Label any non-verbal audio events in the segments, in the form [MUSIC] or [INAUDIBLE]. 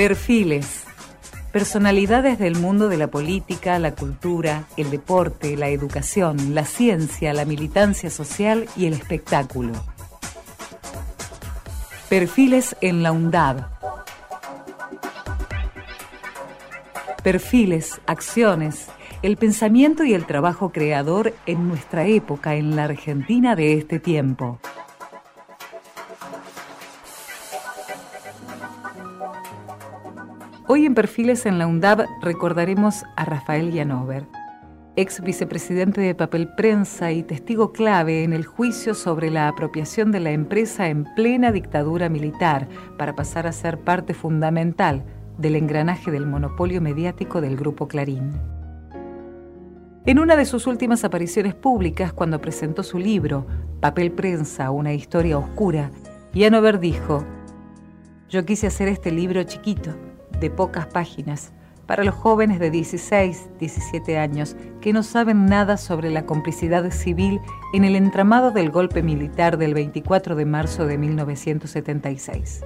Perfiles. Personalidades del mundo de la política, la cultura, el deporte, la educación, la ciencia, la militancia social y el espectáculo. Perfiles en la UNDAB. Perfiles, acciones, el pensamiento y el trabajo creador en nuestra época, en la Argentina de este tiempo. Hoy en Perfiles en la UNDAB recordaremos a Rafael Yanover, ex vicepresidente de Papel Prensa y testigo clave en el juicio sobre la apropiación de la empresa en plena dictadura militar para pasar a ser parte fundamental del engranaje del monopolio mediático del Grupo Clarín. En una de sus últimas apariciones públicas, cuando presentó su libro, Papel Prensa, una historia oscura, Yanover dijo, yo quise hacer este libro chiquito, de pocas páginas, para los jóvenes de 16, 17 años que no saben nada sobre la complicidad civil en el entramado del golpe militar del 24 de marzo de 1976.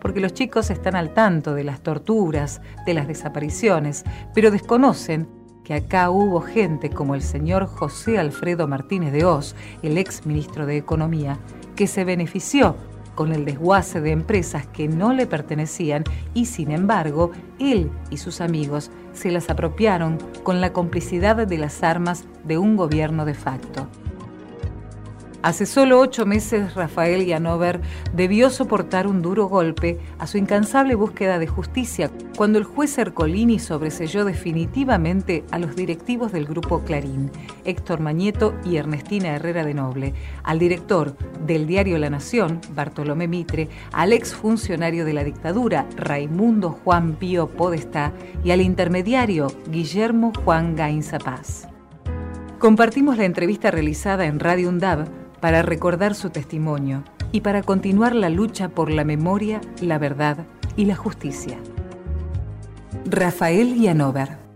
Porque los chicos están al tanto de las torturas, de las desapariciones, pero desconocen que acá hubo gente como el señor José Alfredo Martínez de Oz, el ex ministro de Economía, que se benefició con el desguace de empresas que no le pertenecían y sin embargo él y sus amigos se las apropiaron con la complicidad de las armas de un gobierno de facto. Hace solo ocho meses Rafael Yanover debió soportar un duro golpe a su incansable búsqueda de justicia cuando el juez Ercolini sobreselló definitivamente a los directivos del grupo Clarín, Héctor Mañeto y Ernestina Herrera de Noble, al director del diario La Nación, Bartolomé Mitre, al exfuncionario de la dictadura, Raimundo Juan Pío Podestá, y al intermediario, Guillermo Juan Gainza Paz. Compartimos la entrevista realizada en Radio UNDAB para recordar su testimonio y para continuar la lucha por la memoria, la verdad y la justicia. Rafael Yanover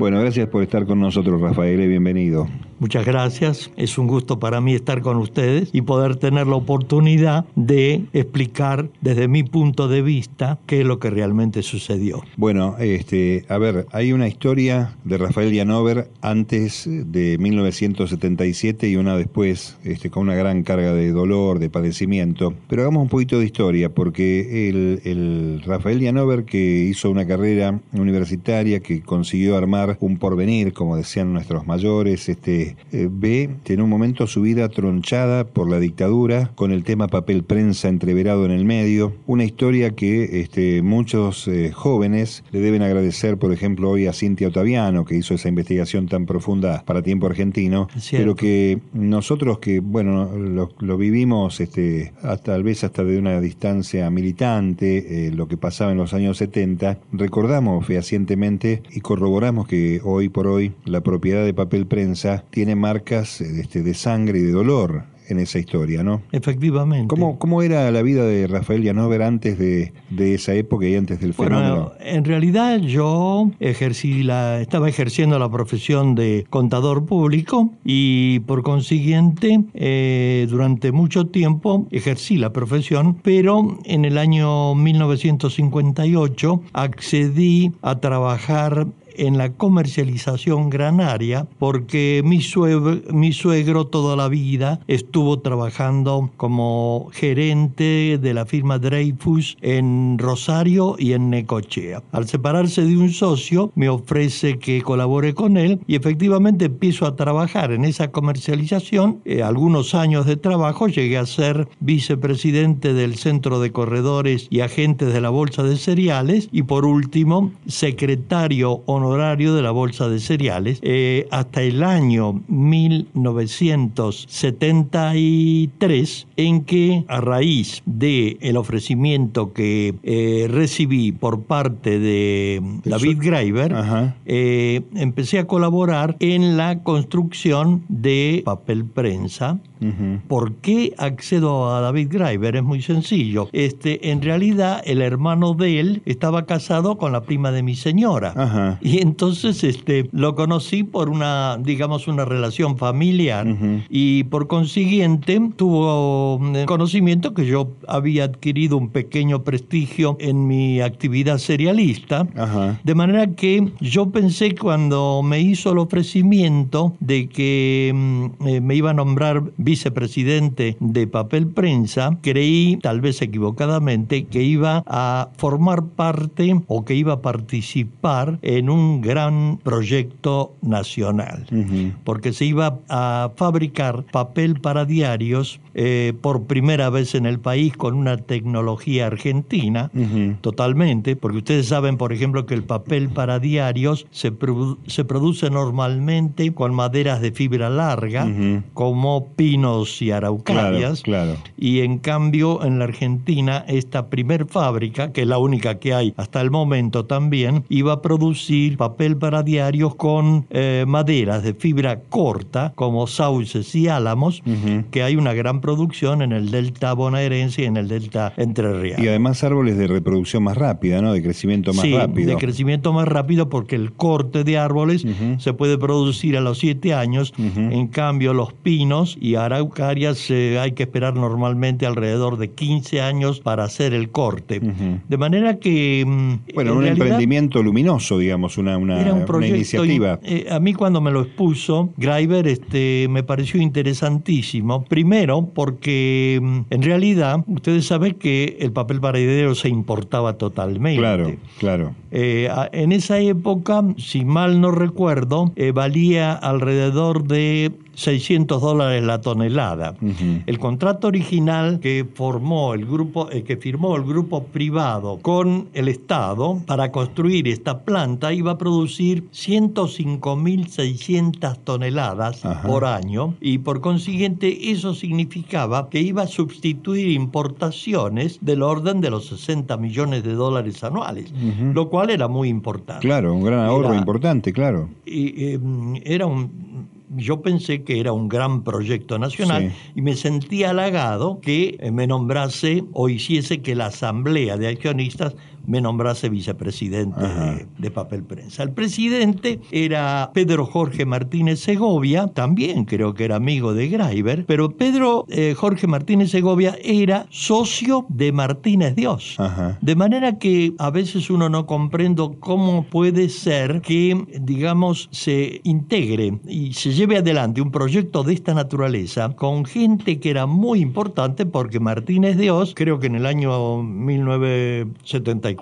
Bueno, gracias por estar con nosotros, Rafael, y bienvenido. Muchas gracias. Es un gusto para mí estar con ustedes y poder tener la oportunidad de explicar desde mi punto de vista qué es lo que realmente sucedió. Bueno, este, a ver, hay una historia de Rafael Yanover antes de 1977 y una después, este, con una gran carga de dolor, de padecimiento. Pero hagamos un poquito de historia, porque el, el Rafael Yanover que hizo una carrera universitaria, que consiguió armar un porvenir, como decían nuestros mayores, este, eh, ve en un momento su vida tronchada por la dictadura, con el tema papel prensa entreverado en el medio, una historia que este, muchos eh, jóvenes le deben agradecer, por ejemplo, hoy a Cintia Otaviano, que hizo esa investigación tan profunda para Tiempo Argentino, pero que nosotros que, bueno, lo, vivimos este, hasta, tal vez hasta de una distancia militante, eh, lo que pasaba en los años 70, recordamos fehacientemente y corroboramos que hoy por hoy la propiedad de papel prensa tiene marcas este, de sangre y de dolor en esa historia, ¿no? Efectivamente. ¿Cómo, cómo era la vida de Rafael Llanover antes de, esa época y antes del fenómeno? Bueno, en realidad yo ejercí la, estaba ejerciendo la profesión de contador público y por consiguiente eh, durante mucho tiempo ejercí la profesión, pero en el año 1958 accedí a trabajar en la comercialización granaria porque mi suegro, mi suegro toda la vida estuvo trabajando como gerente de la firma Dreyfus en Rosario y en Necochea. Al separarse de un socio me ofrece que colabore con él y efectivamente empiezo a trabajar en esa comercialización. Eh, algunos años de trabajo llegué a ser vicepresidente del Centro de Corredores y Agentes de la Bolsa de Cereales y por último secretario honorario horario de la Bolsa de Cereales eh, hasta el año 1973 en que a raíz del el ofrecimiento que eh, recibí por parte de David Greiber eh, empecé a colaborar en la construcción de papel prensa ¿Por qué accedo a David Greiber? Es muy sencillo. Este, en realidad, el hermano de él estaba casado con la prima de mi señora. Y entonces este, lo conocí por una, digamos, una relación familiar. Y por consiguiente tuvo mm, conocimiento que yo había adquirido un pequeño prestigio en mi actividad serialista. De manera que yo pensé cuando me hizo el ofrecimiento de que mm, eh, me iba a nombrar vicepresidente de papel prensa, creí, tal vez equivocadamente, que iba a formar parte o que iba a participar en un gran proyecto nacional, porque se iba a fabricar papel para diarios eh, por primera vez en el país con una tecnología argentina, totalmente, porque ustedes saben, por ejemplo, que el papel para diarios se, se produce normalmente con maderas de fibra larga, como pinos y araucarias, y en cambio en la Argentina esta primer fábrica, que es la única que hay hasta el momento también, iba a producir papel para diarios con eh, maderas de fibra corta, como sauces y álamos, que hay una gran producción en el delta bonaerense y en el delta entrerriano. Y además árboles de reproducción más rápida, ¿no? De crecimiento más sí, rápido. de crecimiento más rápido porque el corte de árboles se puede producir a los siete años. En cambio, los pinos y araucarias eh, hay que esperar normalmente alrededor de 15 años para hacer el corte. De manera que... Mm, bueno, un emprendimiento luminoso, digamos, una, una, era un proyecto, iniciativa. Eh, a mí cuando me lo expuso, Greiber este, me pareció interesantísimo. Primero, porque mm, en realidad ustedes saben que el papel paredero se importaba totalmente. Claro, claro. Eh, en esa época, si mal no recuerdo, eh, valía alrededor de 600 dólares la tonelada. El contrato original que formó el grupo, eh, que firmó el grupo privado con el Estado para construir esta planta iba a producir 105.600 toneladas por año y por consiguiente eso significaba que iba a sustituir importaciones del orden de los 60 millones de dólares anuales, lo cual era muy importante. Claro, un gran ahorro importante, claro. Y, em, era un yo pensé que era un gran proyecto nacional y me sentí halagado que me nombrase o hiciese que la Asamblea de Accionistas me nombrase vicepresidente de, Papel Prensa. El presidente era Pedro Jorge Martínez Segovia, también creo que era amigo de Greiber, pero Pedro eh, Jorge Martínez Segovia era socio de Martínez Dios. De manera que a veces uno no comprende cómo puede ser que, digamos, se integre y se lleve adelante un proyecto de esta naturaleza con gente que era muy importante porque Martínez Dios, creo que en el año 1974,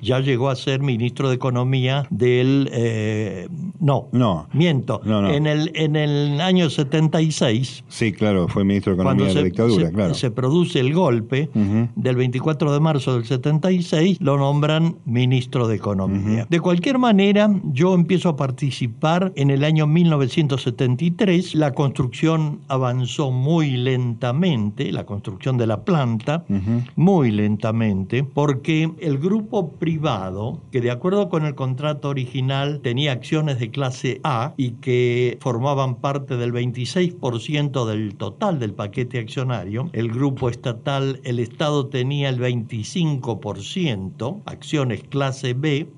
ya llegó a ser ministro de Economía del... Eh, no, no, miento. En, el, en el año 76... Sí, claro, fue ministro de Economía de la dictadura, se, claro. Se produce el golpe del 24 de marzo del 76, lo nombran ministro de Economía. De cualquier manera, yo empiezo a participar en el año 1973. La construcción avanzó muy lentamente, la construcción de la planta, muy lentamente, porque el grupo privado que de acuerdo con el contrato original tenía acciones de clase A y que formaban parte del 26% del total del paquete accionario, el grupo estatal, el Estado tenía el 25%, acciones clase B,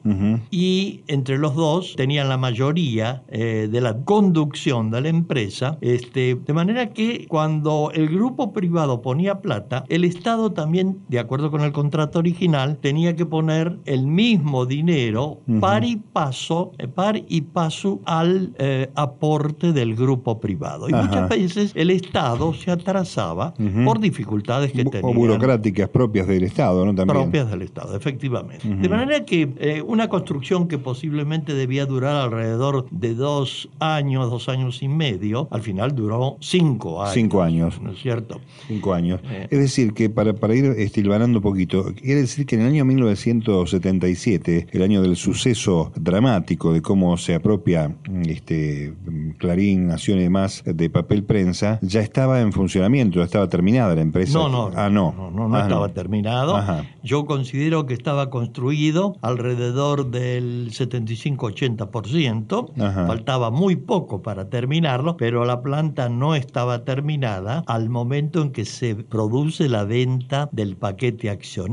y entre los dos tenían la mayoría eh, de la conducción de la empresa, este, de manera que cuando el grupo privado ponía plata, el Estado también, de acuerdo con el contrato original, tenía que poner el mismo dinero par y paso, eh, par y paso al eh, aporte del grupo privado. Y muchas veces el Estado se atrasaba por dificultades que tenía. O burocráticas propias del Estado, ¿no? También. Propias del Estado, efectivamente. De manera que eh, una construcción que posiblemente debía durar alrededor de dos años, dos años y medio, al final duró cinco años. Cinco años. ¿No es cierto? Cinco años. es decir, que para, para ir estilvanando un poquito, quiere decir que en el año 19 1977, el año del suceso dramático de cómo se apropia este, Clarín, Nación y demás de papel prensa, ya estaba en funcionamiento, ya estaba terminada la empresa. No, no. Ah, no. No, no, no ah, estaba terminado. Yo considero que estaba construido alrededor del 75-80%. Faltaba muy poco para terminarlo, pero la planta no estaba terminada al momento en que se produce la venta del paquete accionario.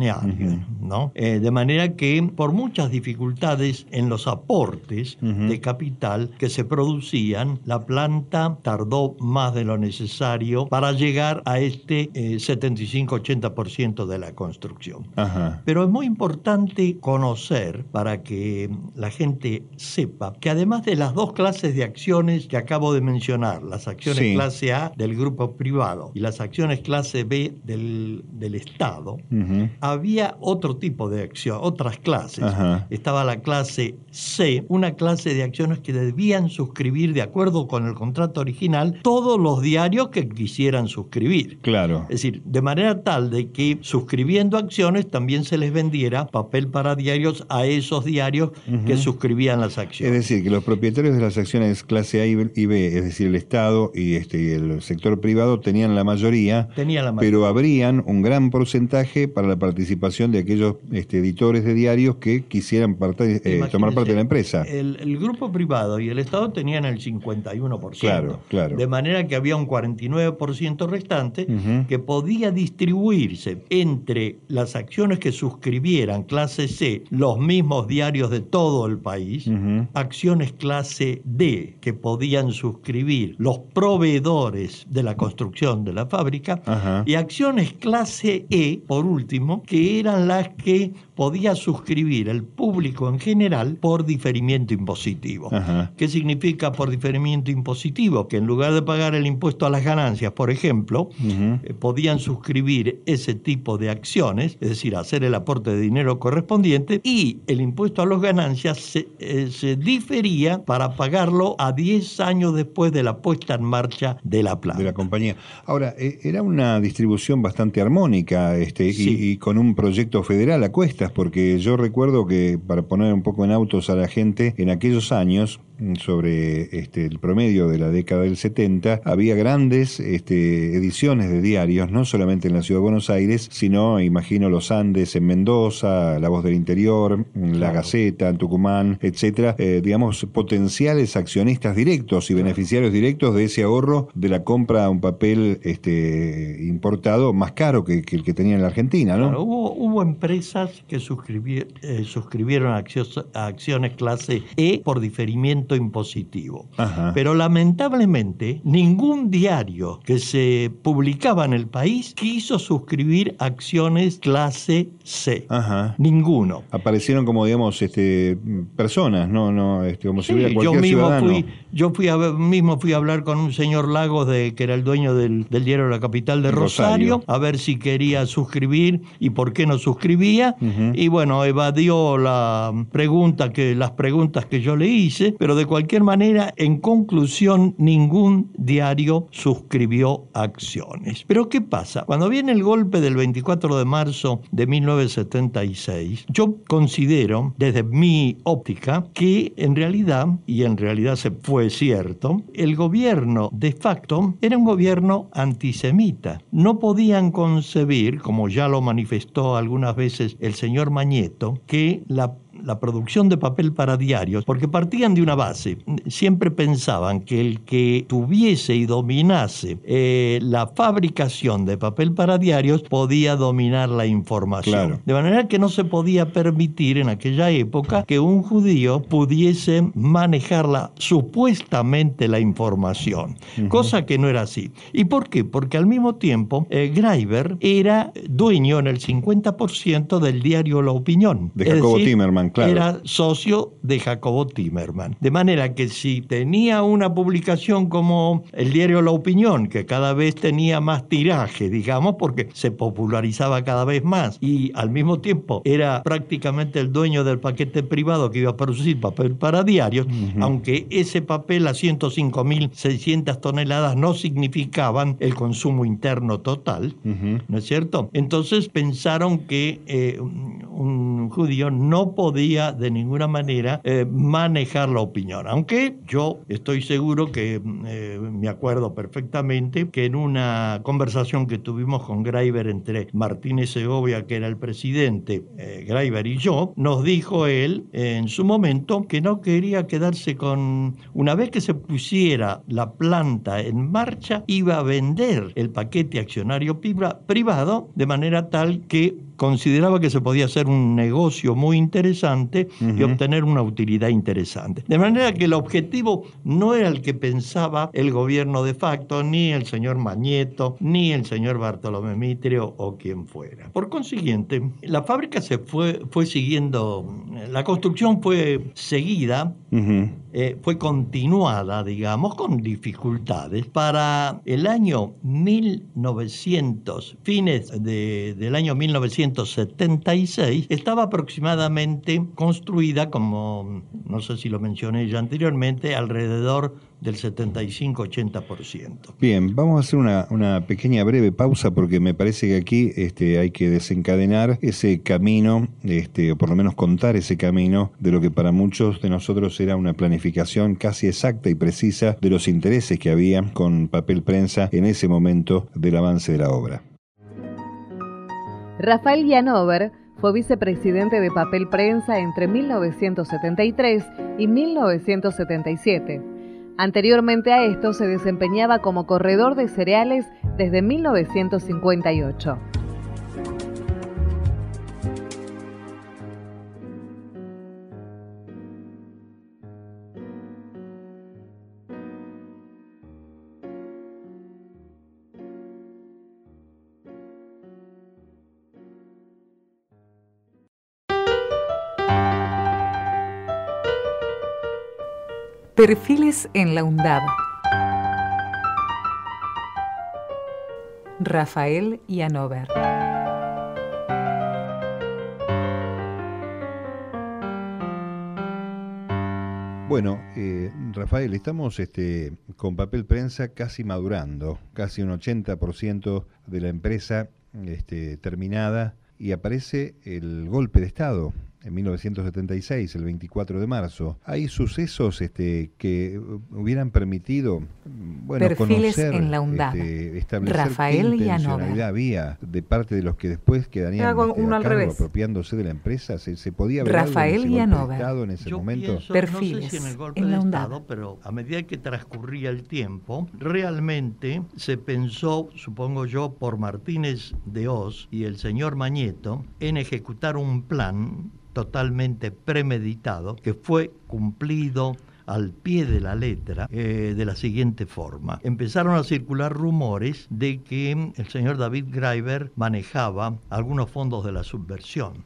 ¿no? Eh, de manera que por muchas dificultades en los aportes de capital que se producían, la planta tardó más de lo necesario para llegar a este 75-80% eh, de la construcción. Pero es muy importante conocer, para que la gente sepa, que además de las dos clases de acciones que acabo de mencionar, las acciones clase A del grupo privado y las acciones clase B del, del Estado, había otro tipo de acción, otras clases. Estaba la clase C, una clase de acciones que debían suscribir de acuerdo con el contrato original todos los diarios que quisieran suscribir. Claro. Es decir, de manera tal de que suscribiendo acciones también se les vendiera papel para diarios a esos diarios que suscribían las acciones. Es decir, que los propietarios de las acciones clase A y B, es decir, el Estado y, este, el sector privado tenían la mayoría, pero habrían un gran porcentaje para la participación de aquellos este, editores de diarios que quisieran eh, tomar parte de la empresa. El, grupo privado y el Estado tenían el 51%. Claro, claro. De manera que había un 49% restante que podía distribuirse entre las acciones que suscribieran clase C, los mismos diarios de todo el país, acciones clase D que podían suscribir los proveedores de la construcción de la fábrica y acciones clase E, por último, que eran las que podía suscribir el público en general por diferimiento impositivo. ¿Qué significa por diferimiento impositivo? Que en lugar de pagar el impuesto a las ganancias, por ejemplo, eh, podían suscribir ese tipo de acciones, es decir, hacer el aporte de dinero correspondiente y el impuesto a las ganancias se, eh, se difería para pagarlo a 10 años después de la puesta en marcha de la planta. De la compañía. Ahora, eh, era una distribución bastante armónica este, y, y con un proyecto federal porque yo recuerdo que, para poner un poco en autos a la gente, en aquellos años, sobre este, el promedio de la década del 70, había grandes este, ediciones de diarios, no solamente en la ciudad de Buenos Aires, sino, imagino, Los Andes en Mendoza, La Voz del Interior, La Gaceta en Tucumán, etcétera, eh, digamos, potenciales accionistas directos y beneficiarios directos de ese ahorro de la compra de un papel este, importado más caro que, el que tenía en la Argentina, ¿no? hubo, hubo empresas que eh, suscribieron acciones clase E por diferimiento impositivo. Pero lamentablemente ningún diario que se publicaba en el país quiso suscribir acciones clase C. Ninguno. Aparecieron como, digamos, este, personas, ¿no? no este, como si hubiera cualquier yo mismo ciudadano. Fui, yo fui a, mismo fui a hablar con un señor Lagos, de, que era el dueño del, diario La Capital de Rosario, a ver si quería suscribir y por qué no suscribía. Y bueno, evadió la pregunta que, las preguntas que yo le hice, pero de cualquier manera, en conclusión, ningún diario suscribió acciones. Pero ¿qué pasa? Cuando viene el golpe del 24 de marzo de 1976, yo considero, desde mi óptica, que en realidad, y en realidad se fue cierto, el gobierno de facto era un gobierno antisemita. No podían concebir, como ya lo manifestó algunas veces el señor Mañeto, que la la producción de papel para diarios, porque partían de una base. Siempre pensaban que el que tuviese y dominase eh, la fabricación de papel para diarios podía dominar la información. De manera que no se podía permitir en aquella época que un judío pudiese manejar supuestamente la información, cosa que no era así. ¿Y por qué? Porque al mismo tiempo eh, Greiber era dueño en el 50% del diario La Opinión. De Jacobo Timerman era socio de Jacobo Timerman. De manera que si tenía una publicación como el diario La Opinión, que cada vez tenía más tiraje, digamos, porque se popularizaba cada vez más y al mismo tiempo era prácticamente el dueño del paquete privado que iba a producir papel para diarios, aunque ese papel a 105.600 toneladas no significaban el consumo interno total, ¿no es cierto? Entonces pensaron que eh, un judío no podía de ninguna manera eh, manejar la opinión, aunque yo estoy seguro que eh, me acuerdo perfectamente que en una conversación que tuvimos con Greiber entre Martínez Segovia, que era el presidente, Greiber y yo, nos dijo él en su momento que no quería quedarse con, una vez que se pusiera la planta en marcha, iba a vender el paquete accionario privado de manera tal que consideraba que se podía hacer un negocio muy interesante y obtener una utilidad interesante. De manera que el objetivo no era el que pensaba el gobierno de facto, ni el señor Mañeto, ni el señor Bartolomé Mitrio o quien fuera. Por consiguiente, la fábrica se fue, fue siguiendo, la construcción fue seguida, eh, fue continuada, digamos, con dificultades. Para el año 1900, fines del año 1900, 1976 estaba aproximadamente construida, como no sé si lo mencioné ya anteriormente, alrededor del 75-80%. Bien, vamos a hacer una, pequeña breve pausa porque me parece que aquí este, hay que desencadenar ese camino, este, o por lo menos contar ese camino de lo que para muchos de nosotros era una planificación casi exacta y precisa de los intereses que había con papel prensa en ese momento del avance de la obra. Rafael Yanover fue vicepresidente de Papel Prensa entre 1973 y 1977. Anteriormente a esto se desempeñaba como corredor de cereales desde 1958. Perfiles en la UNDAB. Rafael Yanover. Bueno, eh, Rafael, estamos este, con papel prensa casi madurando, casi un 80% de la empresa este, terminada y aparece el golpe de Estado en 1976, el 24 de marzo. Hay sucesos este, que hubieran permitido bueno, Perfiles en la UNDAD. Este, establecer Rafael qué intencionalidad había de parte de los que después quedarían este, apropiándose de la empresa. ¿Se, se podía ver Rafael algo en ese momento? Perfiles no sé si en el golpe de Estado, pero a medida que transcurría el tiempo, realmente se pensó, supongo yo, por Martínez de Oz y el señor Mañeto, en ejecutar un plan totalmente premeditado que fue cumplido al pie de la letra eh, de la siguiente forma. Empezaron a circular rumores de que el señor David Greiber manejaba algunos fondos de la subversión.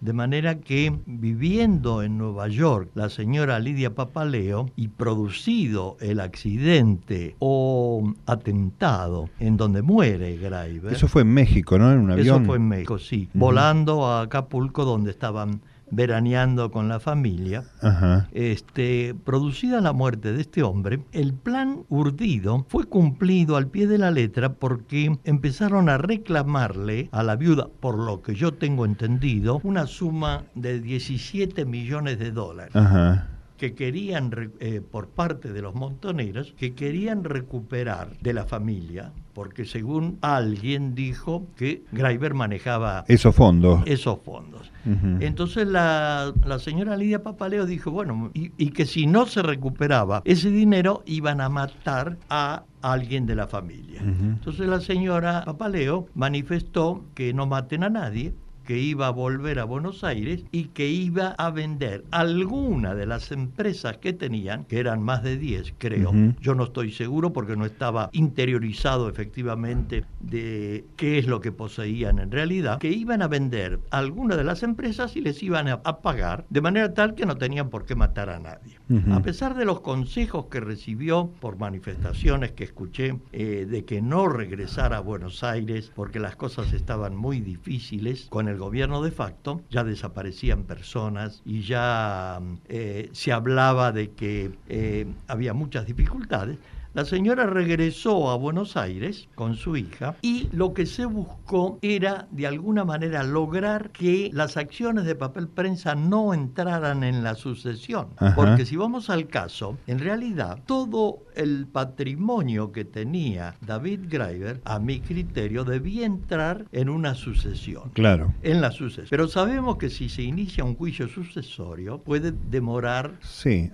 De manera que viviendo en Nueva York la señora Lidia Papaleo y producido el accidente o atentado en donde muere Greiber. Eso fue en México, ¿no? En un avión. Eso fue en México, sí. Volando a Acapulco donde estaban veraneando con la familia, este, producida la muerte de este hombre, el plan urdido fue cumplido al pie de la letra porque empezaron a reclamarle a la viuda, por lo que yo tengo entendido, una suma de 17 millones de dólares. Que querían, eh, por parte de los montoneros, que querían recuperar de la familia, porque según alguien dijo que Greiber manejaba esos fondos. Esos fondos. Entonces la, señora Lidia Papaleo dijo, bueno, y, que si no se recuperaba ese dinero iban a matar a alguien de la familia. Entonces la señora Papaleo manifestó que no maten a nadie, que iba a volver a Buenos Aires y que iba a vender alguna de las empresas que tenían, que eran más de 10 creo, yo no estoy seguro porque no estaba interiorizado efectivamente de qué es lo que poseían en realidad, que iban a vender alguna de las empresas y les iban a, pagar de manera tal que no tenían por qué matar a nadie. A pesar de los consejos que recibió por manifestaciones que escuché eh, de que no regresara a Buenos Aires porque las cosas estaban muy difíciles con el gobierno de facto, ya desaparecían personas y ya eh, se hablaba de que eh, había muchas dificultades, la señora regresó a Buenos Aires con su hija y lo que se buscó era de alguna manera lograr que las acciones de papel prensa no entraran en la sucesión. Porque si vamos al caso, en realidad todo el patrimonio que tenía David Greiber, a mi criterio, debía entrar en una sucesión. Claro. En la sucesión. Pero sabemos que si se inicia un juicio sucesorio puede demorar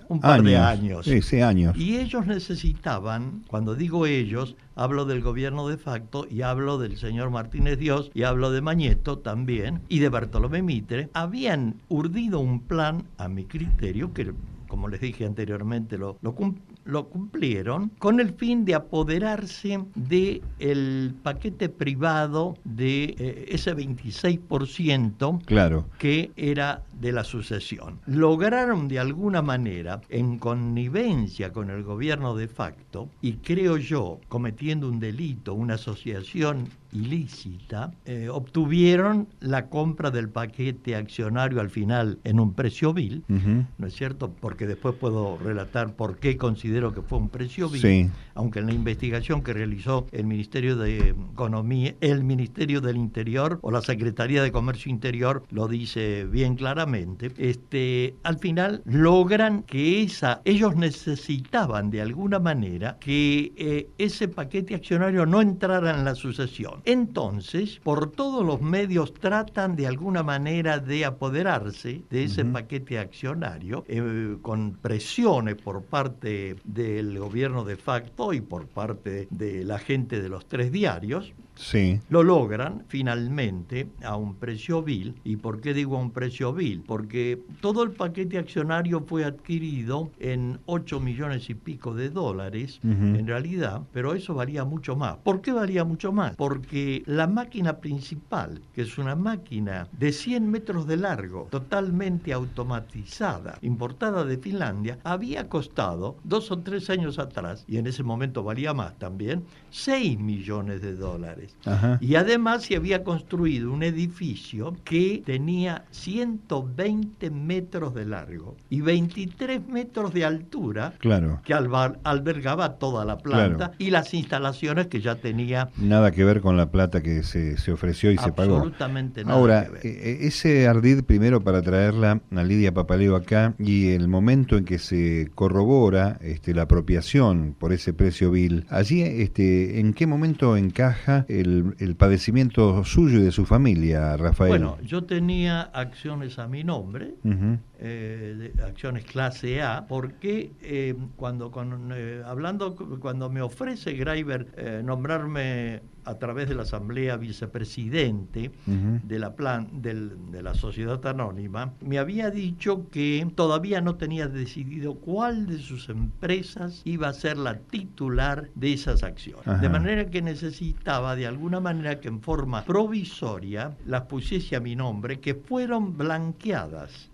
un par de años. Sí, sí, años. Y ellos necesitaban cuando digo ellos, hablo del gobierno de facto y hablo del señor Martínez Dios y hablo de Mañeto también y de Bartolomé Mitre, habían urdido un plan, a mi criterio, que como les dije anteriormente, lo, lo, lo cumplieron con el fin de apoderarse del el paquete privado de eh, ese 26% claro. que era de la sucesión. Lograron de alguna manera, en connivencia con el gobierno de facto, y creo yo, cometiendo un delito, una asociación ilícita, eh, obtuvieron la compra del paquete accionario al final en un precio vil, ¿no es cierto? Porque después puedo relatar por qué considero que fue un precio vil, aunque en la investigación que realizó el Ministerio de Economía, el Ministerio del Interior o la Secretaría de Comercio Interior lo dice bien claramente, este, al final logran que esa, ellos necesitaban de alguna manera que eh, ese paquete accionario no entrara en la sucesión. Entonces, por todos los medios tratan de alguna manera de apoderarse de ese paquete accionario eh, con presiones por parte del gobierno de facto y por parte de la gente de los tres diarios Sí. Lo logran finalmente a un precio vil. ¿Y por qué digo a un precio vil? Porque todo el paquete accionario fue adquirido en 8 millones y pico de dólares, en realidad, pero eso valía mucho más. ¿Por qué valía mucho más? Porque la máquina principal, que es una máquina de 100 metros de largo, totalmente automatizada, importada de Finlandia, había costado dos o tres años atrás, y en ese momento valía más también, 6 millones de dólares. Y además se había construido un edificio que tenía 120 metros de largo y 23 metros de altura, claro. que albergaba toda la planta y las instalaciones que ya tenía. Nada que ver con la plata que se, se ofreció y se pagó. Absolutamente nada. Ahora, que ver. E, e, ese ardid primero para traerla a Lidia Papaleo acá y el momento en que se corrobora este, la apropiación por ese precio vil, allí este, ¿en qué momento encaja el, padecimiento suyo y de su familia, Rafael? Bueno, yo tenía acciones a mi nombre, eh, acciones clase A, porque eh, cuando, eh, hablando, cuando me ofrece Greiber nombrarme a través de la Asamblea vicepresidente de, la plan, de la Sociedad Anónima, me había dicho que todavía no tenía decidido cuál de sus empresas iba a ser la titular de esas acciones. De manera que necesitaba de alguna manera que en forma provisoria las pusiese a mi nombre, que fueron blanqueadas.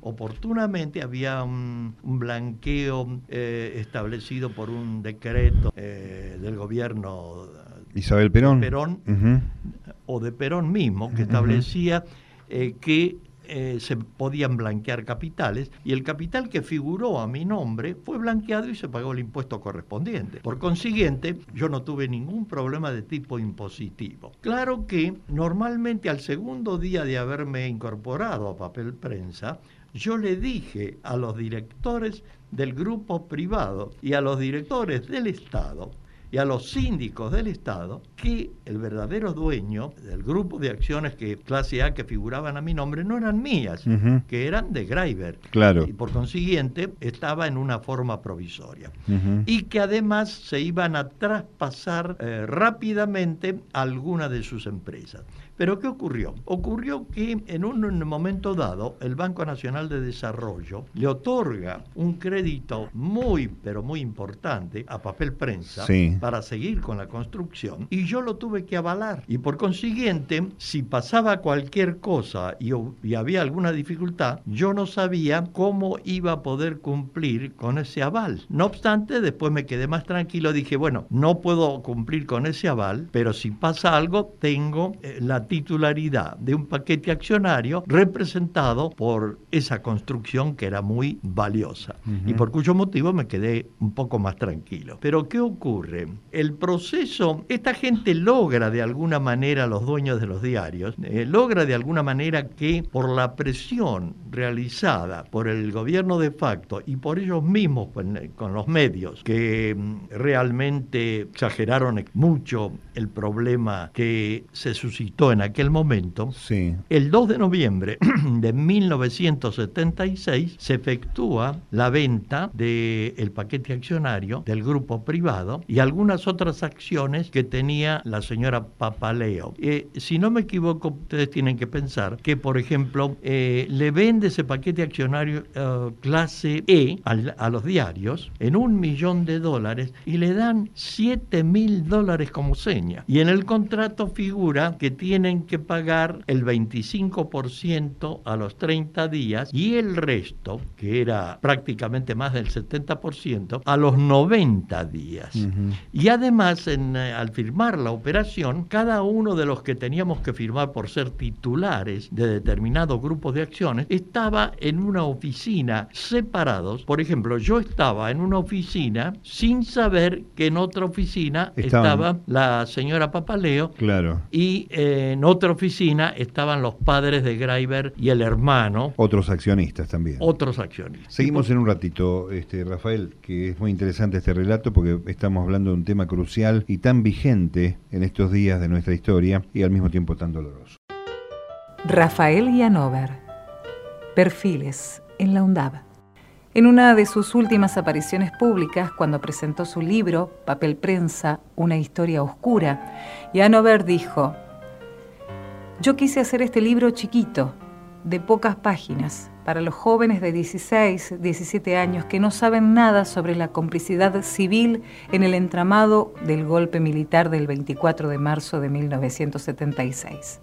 Oportunamente había un, blanqueo eh, establecido por un decreto eh, del gobierno Isabel Perón. Perón o de Perón mismo, que establecía eh, que eh, se podían blanquear capitales y el capital que figuró a mi nombre fue blanqueado y se pagó el impuesto correspondiente. Por consiguiente, yo no tuve ningún problema de tipo impositivo. Claro que normalmente al segundo día de haberme incorporado a papel prensa, yo le dije a los directores del grupo privado y a los directores del Estado y a los síndicos del Estado que el verdadero dueño del grupo de acciones que clase A que figuraban a mi nombre no eran mías, que eran de Greiber. Claro. Y por consiguiente estaba en una forma provisoria. Y que además se iban a traspasar eh, rápidamente alguna de sus empresas. Pero ¿qué ocurrió? Ocurrió que en un momento dado el Banco Nacional de Desarrollo le otorga un crédito muy, pero muy importante a papel prensa para seguir con la construcción y yo lo tuve que avalar. Y por consiguiente, si pasaba cualquier cosa y, y había alguna dificultad, yo no sabía cómo iba a poder cumplir con ese aval. No obstante, después me quedé más tranquilo, dije, bueno, no puedo cumplir con ese aval, pero si pasa algo, tengo eh, la titularidad de un paquete accionario representado por esa construcción que era muy valiosa y por cuyo motivo me quedé un poco más tranquilo. Pero ¿qué ocurre? El proceso, esta gente logra de alguna manera, los dueños de los diarios, eh, logra de alguna manera que por la presión realizada por el gobierno de facto y por ellos mismos con, los medios que mm, realmente exageraron mucho el problema que se suscitó en aquel momento, el 2 de noviembre [CLEARS THROAT] de 1976 se efectúa la venta del paquete accionario del grupo privado y algunas otras acciones que tenía la señora Papaleo. Eh, si no me equivoco, ustedes tienen que pensar que, por ejemplo, eh, le vende ese paquete accionario eh, clase E a los diarios en un millón de dólares y le dan 7 mil dólares como seña. Y en el contrato figura que tienen que pagar el 25% a los 30 días y el resto, que era prácticamente más del 70%, a los 90 días. Y además, en, eh, al firmar la operación, cada uno de los que teníamos que firmar por ser titulares de determinados grupos de acciones estaba en una oficina separados. Por ejemplo, yo estaba en una oficina sin saber que en otra oficina estaba la señora Papaleo. Claro. Y eh, en otra oficina estaban los padres de Greiber y el hermano. Otros accionistas también. Otros accionistas. Seguimos en un ratito, este, Rafael, que es muy interesante este relato porque estamos hablando de un tema crucial y tan vigente en estos días de nuestra historia y al mismo tiempo tan doloroso. Rafael Yanover. Perfiles en la UNDAB. En una de sus últimas apariciones públicas, cuando presentó su libro, Papel Prensa, Una historia oscura, Yanover dijo, Yo quise hacer este libro chiquito, de pocas páginas, para los jóvenes de 16, 17 años que no saben nada sobre la complicidad civil en el entramado del golpe militar del 24 de marzo de 1976.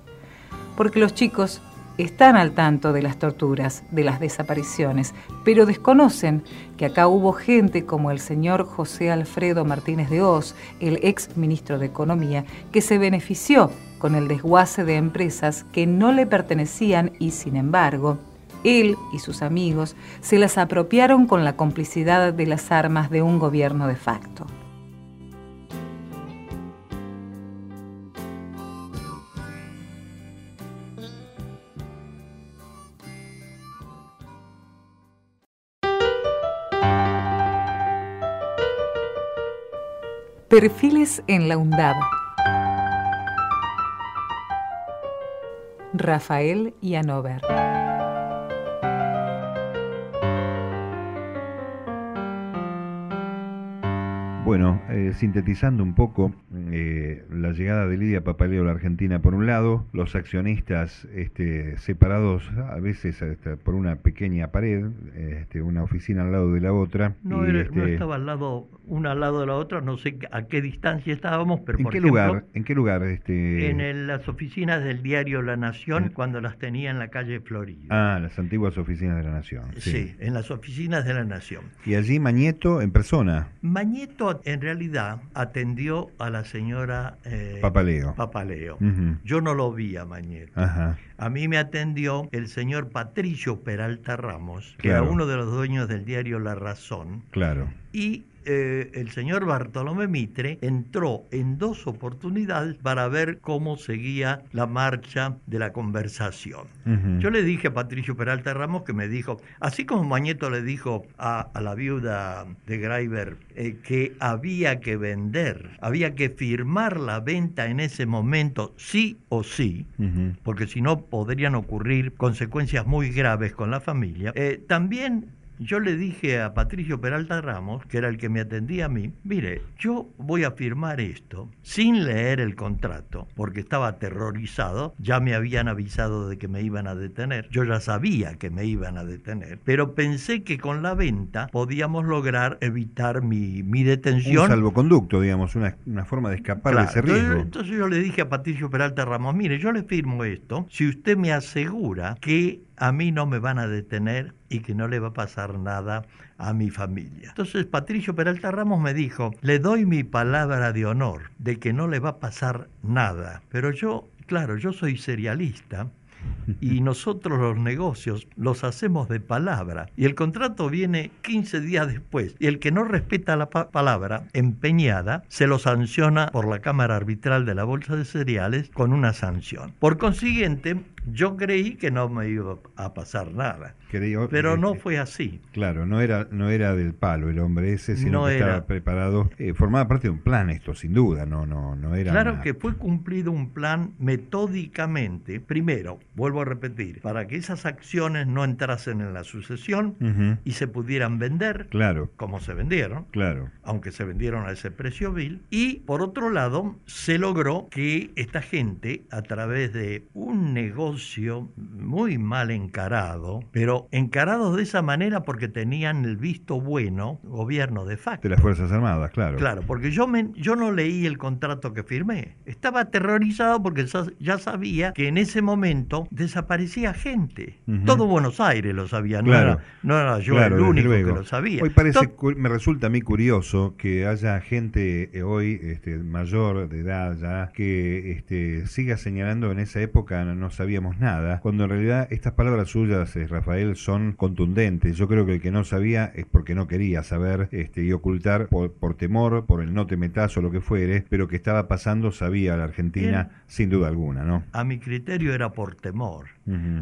Porque los chicos están al tanto de las torturas, de las desapariciones, pero desconocen que acá hubo gente como el señor José Alfredo Martínez de Oz, el ex ministro de Economía, que se benefició con el desguace de empresas que no le pertenecían y, sin embargo, él y sus amigos se las apropiaron con la complicidad de las armas de un gobierno de facto. Perfiles en la UNDAB. Rafael Yanover. Bueno, eh, sintetizando un poco eh, la llegada de Lidia Papaleo a la Argentina por un lado, los accionistas este, separados a veces por una pequeña pared, este, una oficina al lado de la otra. No, este, estaba al lado, una al lado de la otra, no sé a qué distancia estábamos, pero ¿En qué lugar? ¿En qué lugar? Este... En las oficinas del diario La Nación, cuando las tenía en la calle Florida. Ah, las antiguas oficinas de La Nación. Sí. en las oficinas de La Nación. Y allí Mañeto en persona. Mañeto en realidad atendió a la señora eh, Papaleo. Papaleo. Yo no lo vi a Mañeto. A mí me atendió el señor Patricio Peralta Ramos, que era uno de los dueños del diario La Razón. Claro. Y eh, el señor Bartolomé Mitre entró en dos oportunidades para ver cómo seguía la marcha de la conversación. Yo le dije a Patricio Peralta Ramos que me dijo, así como Mañeto le dijo a, la viuda de Greiber eh, que había que vender, había que firmar la venta en ese momento sí o sí, porque si no podrían ocurrir consecuencias muy graves con la familia, eh, también yo le dije a Patricio Peralta Ramos, que era el que me atendía a mí, mire, yo voy a firmar esto sin leer el contrato, porque estaba aterrorizado, ya me habían avisado de que me iban a detener, yo ya sabía que me iban a detener, pero pensé que con la venta podíamos lograr evitar mi, mi detención. Un salvoconducto, digamos, una, forma de escapar de ese riesgo. Entonces, entonces yo le dije a Patricio Peralta Ramos, mire, yo le firmo esto si usted me asegura que a mí no me van a detener y que no le va a pasar nada a mi familia. Entonces Patricio Peralta Ramos me dijo, le doy mi palabra de honor de que no le va a pasar nada. Pero yo, claro, yo soy serialista y [LAUGHS] nosotros los negocios los hacemos de palabra y el contrato viene 15 días después y el que no respeta la palabra empeñada se lo sanciona por la Cámara Arbitral de la Bolsa de Cereales con una sanción. Por consiguiente, yo creí que no me iba a pasar nada. pero no fue así. Claro, no era, no era del palo el hombre ese, sino que estaba preparado. Eh, formaba parte de un plan esto, sin duda, no, no, no era. Claro que fue cumplido un plan metódicamente. Primero, vuelvo a repetir, para que esas acciones no entrasen en la sucesión y se pudieran vender, claro. como se vendieron, claro. aunque se vendieron a ese precio vil. Y por otro lado, se logró que esta gente, a través de un negocio muy mal encarado, pero encarados de esa manera porque tenían el visto bueno, gobierno de facto. De las Fuerzas Armadas, claro. Claro, porque yo, me, yo no leí el contrato que firmé. Estaba aterrorizado porque ya sabía que en ese momento desaparecía gente. Todo Buenos Aires lo sabía, no, era, no era yo el único que lo sabía. Hoy parece, me resulta a mí curioso que haya gente eh, hoy este, mayor de edad ya que este, siga señalando en esa época no sabíamos nada, cuando en realidad estas palabras suyas, eh, Rafael, son contundentes. Yo creo que el que no sabía es porque no quería saber este, y ocultar por, temor, por el no te metas o lo que fuere, pero que estaba pasando sabía la Argentina sin duda alguna, ¿no? A mi criterio era por temor,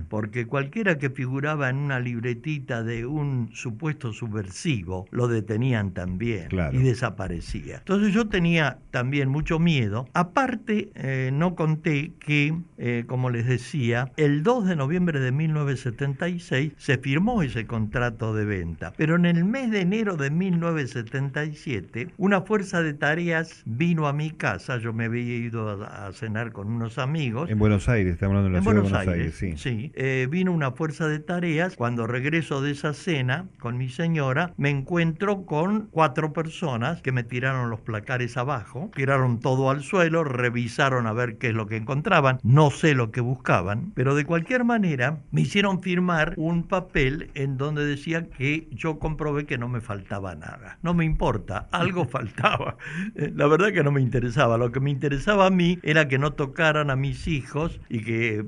porque cualquiera que figuraba en una libretita de un supuesto subversivo lo detenían también y desaparecía. Entonces yo tenía también mucho miedo. Aparte, eh, no conté que, eh, como les decía, el 2 de noviembre de 1976 se firmó ese contrato de venta, pero en el mes de enero de 1977 una fuerza de tareas vino a mi casa, yo me había ido a, cenar con unos amigos. En Buenos Aires, estamos hablando de la ciudad de Buenos Aires, sí. Sí, eh, vino una fuerza de tareas, cuando regreso de esa cena con mi señora, me encuentro con cuatro personas que me tiraron los placares abajo, tiraron todo al suelo, revisaron a ver qué es lo que encontraban, no sé lo que buscaban, pero de cualquier manera me hicieron firmar un papel en donde decía que yo comprobé que no me faltaba nada. No me importa, algo [LAUGHS] faltaba. Eh, la verdad que no me interesaba. Lo que me interesaba a mí era que no tocaran a mis hijos y que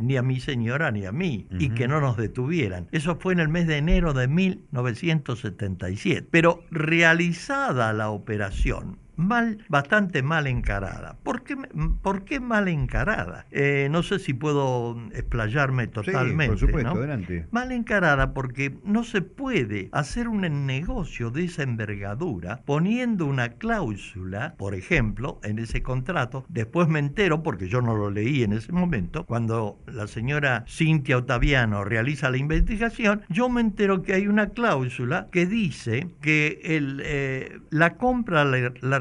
ni a mi señora ni a mí y que no nos detuvieran. Eso fue en el mes de enero de 1977. Pero realizada la operación, mal, bastante mal encarada. ¿Por qué, por qué mal encarada? Eh, no sé si puedo explayarme totalmente. por supuesto, adelante. Mal encarada porque no se puede hacer un negocio de esa envergadura poniendo una cláusula, por ejemplo, en ese contrato. Después me entero, porque yo no lo leí en ese momento, cuando la señora Cintia Otaviano realiza la investigación, yo me entero que hay una cláusula que dice que el, eh, la compra la, la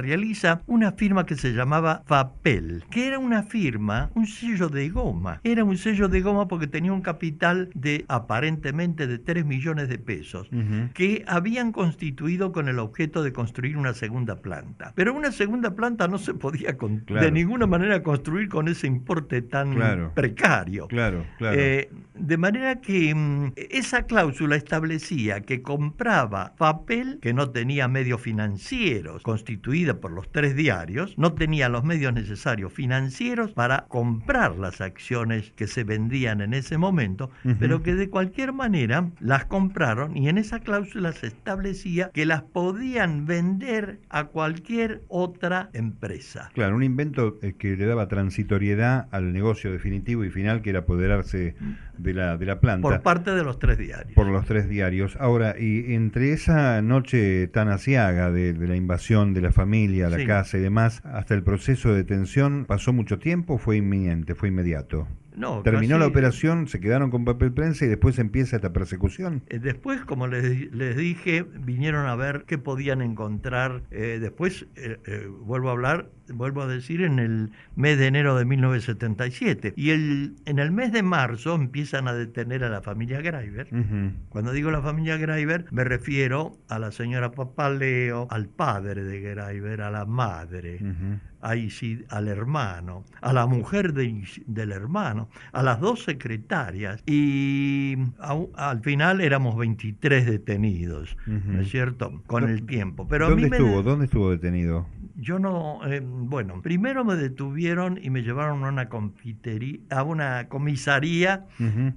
una firma que se llamaba Papel, que era una firma, un sello de goma. Era un sello de goma porque tenía un capital de aparentemente de 3 millones de pesos, que habían constituido con el objeto de construir una segunda planta. Pero una segunda planta no se podía de ninguna manera construir con ese importe tan precario. Claro, claro. Eh, de manera que mm, esa cláusula establecía que compraba papel que no tenía medios financieros, constituida por los tres diarios, no tenía los medios necesarios financieros para comprar las acciones que se vendían en ese momento, pero que de cualquier manera las compraron y en esa cláusula se establecía que las podían vender a cualquier otra empresa. Claro, un invento eh, que le daba transitoriedad al negocio definitivo y final que era apoderarse de la, de la planta. Por parte de los tres diarios. Por los tres diarios. Ahora, y entre esa noche tan asiaga de, la invasión de la familia, la casa y demás, hasta el proceso de detención, ¿pasó mucho tiempo o fue inminente, fue inmediato? No, Terminó la operación, se quedaron con papel prensa y después empieza esta persecución. Eh, después, como les, les, dije, vinieron a ver qué podían encontrar. Eh, después, eh, vuelvo a hablar, vuelvo a decir, en el mes de enero de 1977. Y el, en el mes de marzo empiezan a detener a la familia Greiber. Cuando digo la familia Greiber, me refiero a la señora Papaleo, al padre de Greiber, a la madre ahí sí, al hermano, a la mujer del hermano, a las dos secretarias y al final éramos 23 detenidos, ¿no es cierto? Con el tiempo. Pero ¿Dónde estuvo? ¿Dónde estuvo detenido? Yo no, eh, bueno, primero me detuvieron y me llevaron a una confitería, a una comisaría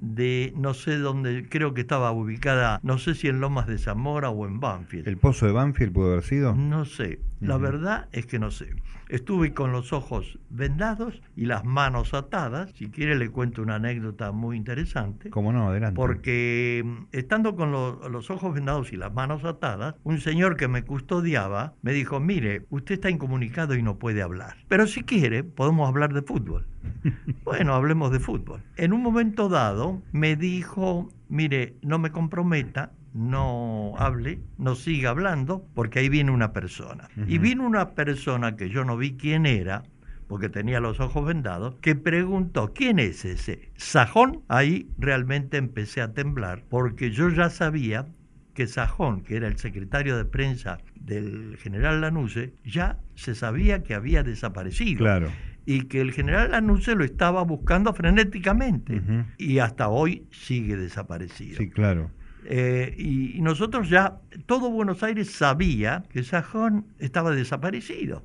de no sé dónde, creo que estaba ubicada, no sé si en Lomas de Zamora o en Banfield. ¿El pozo de Banfield pudo haber sido? No sé, la verdad es que no sé. Estuve con los ojos vendados y las manos atadas. Si quiere le cuento una anécdota muy interesante. ¿Cómo no? Adelante. Porque mm, estando con los ojos vendados y las manos atadas, un señor que me custodiaba me dijo, mire, usted está incomunicado y no puede hablar. Pero si quiere, podemos hablar de fútbol. [LAUGHS] bueno, hablemos de fútbol. En un momento dado me dijo, mire, no me comprometa, no hable, no siga hablando, porque ahí viene una persona. Y vino una persona que yo no vi quién era, porque tenía los ojos vendados, que preguntó, ¿quién es ese? Sajón. Ahí realmente empecé a temblar, porque yo ya sabía que Sajón, que era el secretario de prensa del general Lanuse, ya se sabía que había desaparecido. Claro. Y que el general Lanuse lo estaba buscando frenéticamente. Y hasta hoy sigue desaparecido. Sí, claro. Eh, y, nosotros ya, todo Buenos Aires sabía que Sajón estaba desaparecido.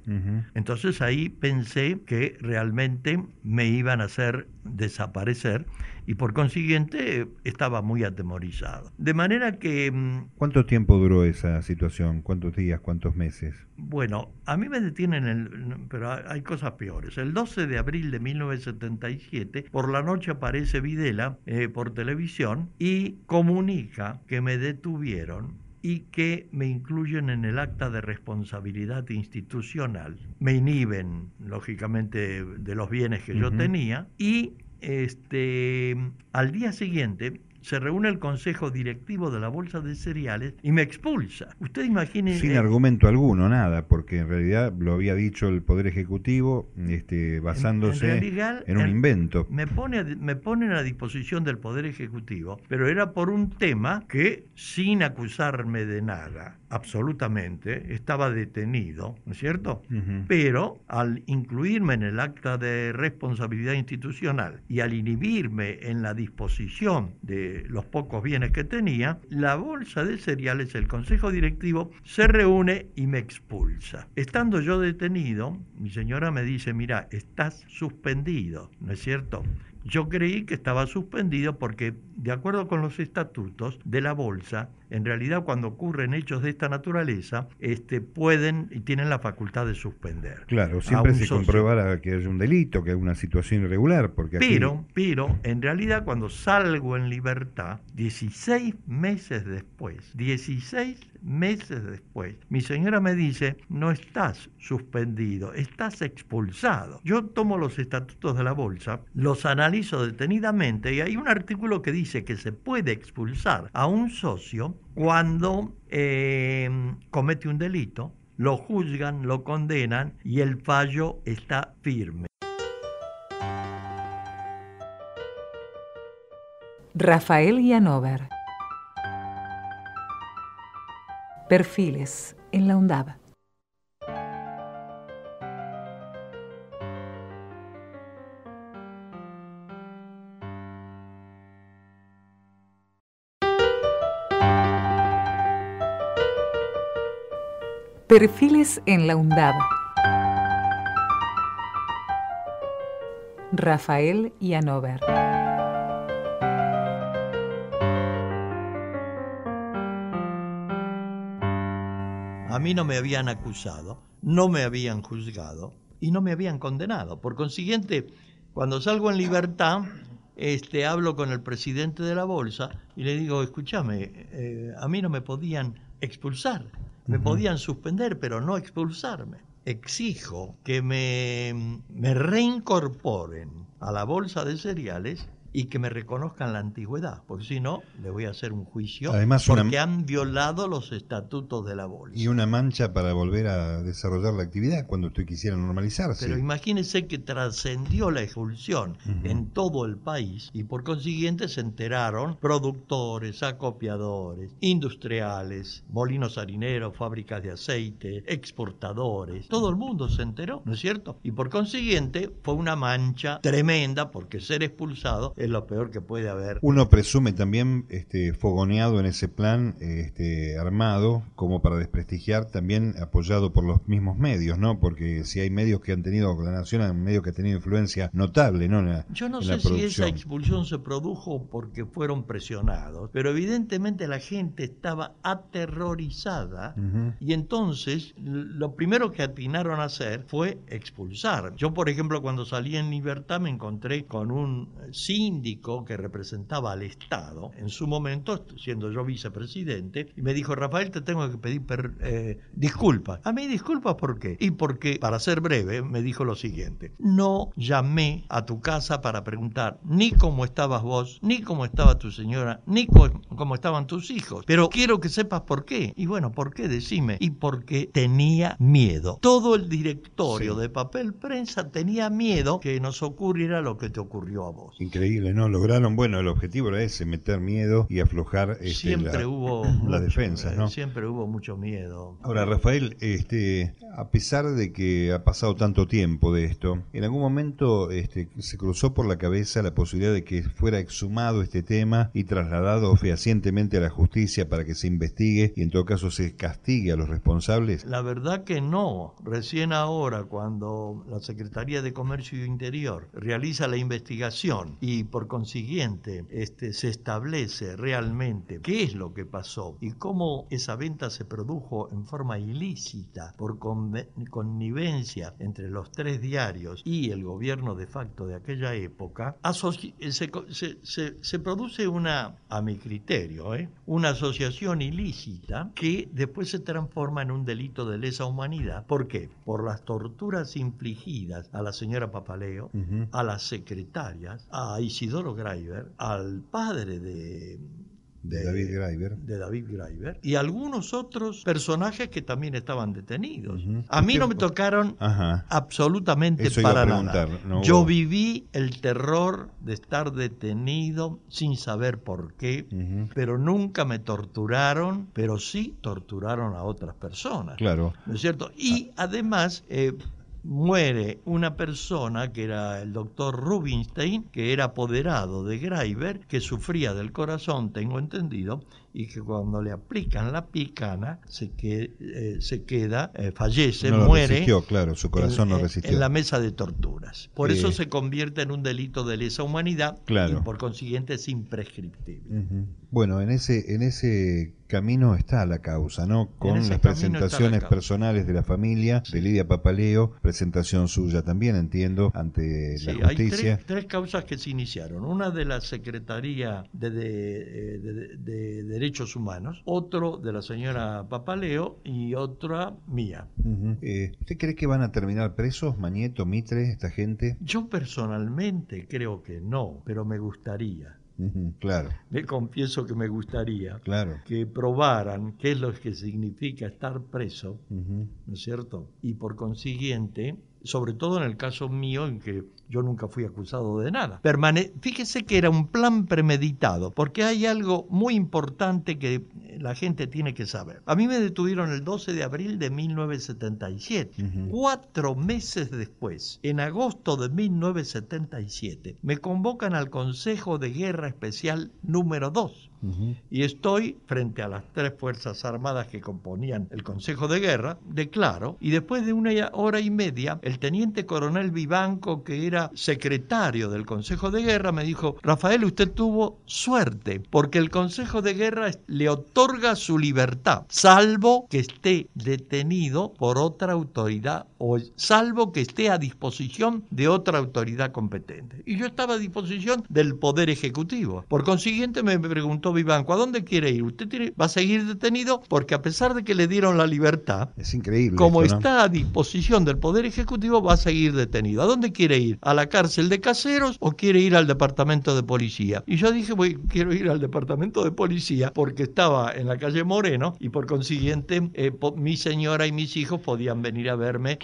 Entonces ahí pensé que realmente me iban a hacer desaparecer y por consiguiente estaba muy atemorizado. De manera que... Mm, ¿Cuánto tiempo duró esa situación? ¿Cuántos días? ¿Cuántos meses? Bueno, a mí me detienen, el, pero hay cosas peores. El 12 de abril de 1977, por la noche aparece Videla eh, por televisión y comunica que me detuvieron y que me incluyen en el acta de responsabilidad institucional. Me inhiben, lógicamente, de los bienes que yo tenía y este, al día siguiente se reúne el consejo directivo de la bolsa de cereales y me expulsa. Usted imagine... Sin eh, argumento alguno, nada, porque en realidad lo había dicho el Poder Ejecutivo este, basándose en, un invento. Me, pone, me ponen a disposición del Poder Ejecutivo, pero era por un tema que, sin acusarme de nada, absolutamente, estaba detenido, ¿no es cierto? Pero al incluirme en el acta de responsabilidad institucional y al inhibirme en la disposición de los pocos bienes que tenía, la bolsa de cereales, el consejo directivo, se reúne y me expulsa. Estando yo detenido, mi señora me dice, mira, estás suspendido, ¿no es cierto? Yo creí que estaba suspendido porque, de acuerdo con los estatutos de la bolsa, en realidad cuando ocurren hechos de esta naturaleza, este, pueden y tienen la facultad de suspender. Claro, siempre se comprueba que hay un delito, que hay una situación irregular. Porque pero, pero, en realidad cuando salgo en libertad, 16 meses después, 16 meses después, mi señora me dice, no estás suspendido, estás expulsado. Yo tomo los estatutos de la bolsa, los analizo detenidamente y hay un artículo que dice que se puede expulsar a un socio cuando eh, comete un delito, lo juzgan, lo condenan y el fallo está firme. Rafael Yanover Perfiles en la UNDAB. Perfiles en la UNDAB. Rafael Yanover. A mí no me habían acusado, no me habían juzgado y no me habían condenado. Por consiguiente, cuando salgo en libertad, este, hablo con el presidente de la bolsa y le digo, escúchame, eh, a mí no me podían expulsar, me podían suspender, pero no expulsarme. exijo que me, me reincorporen a la bolsa de cereales y que me reconozcan la antigüedad, porque si no, le voy a hacer un juicio Además, porque han violado los estatutos de la bolsa. Y una mancha para volver a desarrollar la actividad cuando usted quisiera normalizarse. Pero imagínese que trascendió la expulsión en todo el país y por consiguiente se enteraron productores, acopiadores, industriales, molinos harineros, fábricas de aceite, exportadores, todo el mundo se enteró, ¿no es cierto? Y por consiguiente fue una mancha tremenda porque ser expulsado es lo peor que puede haber. Uno presume también este, fogoneado en ese plan este, armado como para desprestigiar, también apoyado por los mismos medios, ¿no? Porque si hay medios que han tenido, la Nación hay medios que han tenido influencia notable, ¿no? Yo no sé si esa expulsión se produjo porque fueron presionados, pero evidentemente la gente estaba aterrorizada y entonces lo primero que atinaron a hacer fue expulsar. Yo, por ejemplo, cuando salí en libertad me encontré con un sí síndico que representaba al Estado, en su momento, siendo yo vicepresidente, y me dijo, Rafael, te tengo que pedir eh, disculpas. A mí disculpas por qué? Y porque, para ser breve, me dijo lo siguiente, no llamé a tu casa para preguntar ni cómo estabas vos, ni cómo estaba tu señora, ni cómo estaban tus hijos, pero quiero que sepas por qué. Y bueno, ¿por qué? Decime. Y porque tenía miedo. Todo el directorio de papel prensa tenía miedo que nos ocurriera lo que te ocurrió a vos. Increíble. ¿No? Lograron, bueno, el objetivo era ese, meter miedo y aflojar este, siempre la, hubo [LAUGHS] las defensas, ¿no? Siempre hubo mucho miedo. Ahora, Rafael, este, a pesar de que ha pasado tanto tiempo de esto, ¿en algún momento este, se cruzó por la cabeza la posibilidad de que fuera exhumado este tema y trasladado fehacientemente a la justicia para que se investigue y en todo caso se castigue a los responsables? La verdad que no. Recién ahora, cuando la Secretaría de Comercio y Interior realiza la investigación y por consiguiente este, se establece realmente qué es lo que pasó y cómo esa venta se produjo en forma ilícita por connivencia entre los tres diarios y el gobierno de facto de aquella época, se, se, produce una, a mi criterio, ¿eh? una asociación ilícita que después se transforma en un delito de lesa humanidad. ¿Por qué? Por las torturas infligidas a la señora Papaleo, a las secretarias, a Isidoro Greiber, al padre de de, David Greiber. De David Y algunos otros personajes que también estaban detenidos. A mí no me tocaron absolutamente para nada. Yo viví el terror de estar detenido sin saber por qué, pero nunca me torturaron, pero sí torturaron a otras personas. Claro. ¿No es cierto? Y además, eh, muere una persona que era el doctor Rubinstein, que era apoderado de Greiber, que sufría del corazón, tengo entendido, y que cuando le aplican la picana se, que, eh, se queda, eh, fallece, no muere. Resistió, claro, su corazón en, no resistió. En la mesa de torturas. Por eso se convierte en un delito de lesa humanidad y por consiguiente es imprescriptible. Bueno, en ese, en ese camino está la causa, ¿no? Con las presentaciones personales de la familia, de Lidia Papaleo, presentación suya también, entiendo, ante la justicia. Hay tres, causas que se iniciaron. Una de la Secretaría de, de, Derechos Humanos, otro de la señora Papaleo y otra mía. Eh, ¿Usted cree que van a terminar presos, Mañeto, Mitre, esta gente? Yo personalmente creo que no, pero me gustaría claro. Me confieso que me gustaría claro. que probaran qué es lo que significa estar preso, ¿no es cierto? Y por consiguiente, sobre todo en el caso mío, en que yo nunca fui acusado de nada. Fíjese que era un plan premeditado, porque hay algo muy importante que la gente tiene que saber. A mí me detuvieron el 12 de abril de 1977. Cuatro meses después, en agosto de 1977, me convocan al Consejo de Guerra Especial número 2 y estoy frente a las tres Fuerzas Armadas que componían el Consejo de Guerra, declaro, y después de una hora y media, el teniente coronel Vivanco, que era secretario del Consejo de Guerra, me dijo, Rafael, usted tuvo suerte, porque el Consejo de Guerra le otorga su libertad, salvo que esté detenido por otra autoridad o salvo que esté a disposición de otra autoridad competente. Y yo estaba a disposición del Poder Ejecutivo. Por consiguiente, me preguntó Vivanco, ¿a dónde quiere ir? Usted tiene, va a seguir detenido porque a pesar de que le dieron la libertad, es increíble. Como está a disposición del Poder Ejecutivo, va a seguir detenido. ¿A dónde quiere ir? ¿A la cárcel de caseros o quiere ir al departamento de policía? Y yo dije, voy, quiero ir al departamento de policía porque estaba en la calle Moreno y por consiguiente eh, mi señora y mis hijos podían venir a verme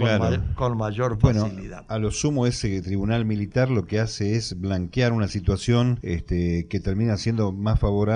con, mayor facilidad. a lo sumo ese tribunal militar lo que hace es blanquear una situación este, que termina siendo más favorable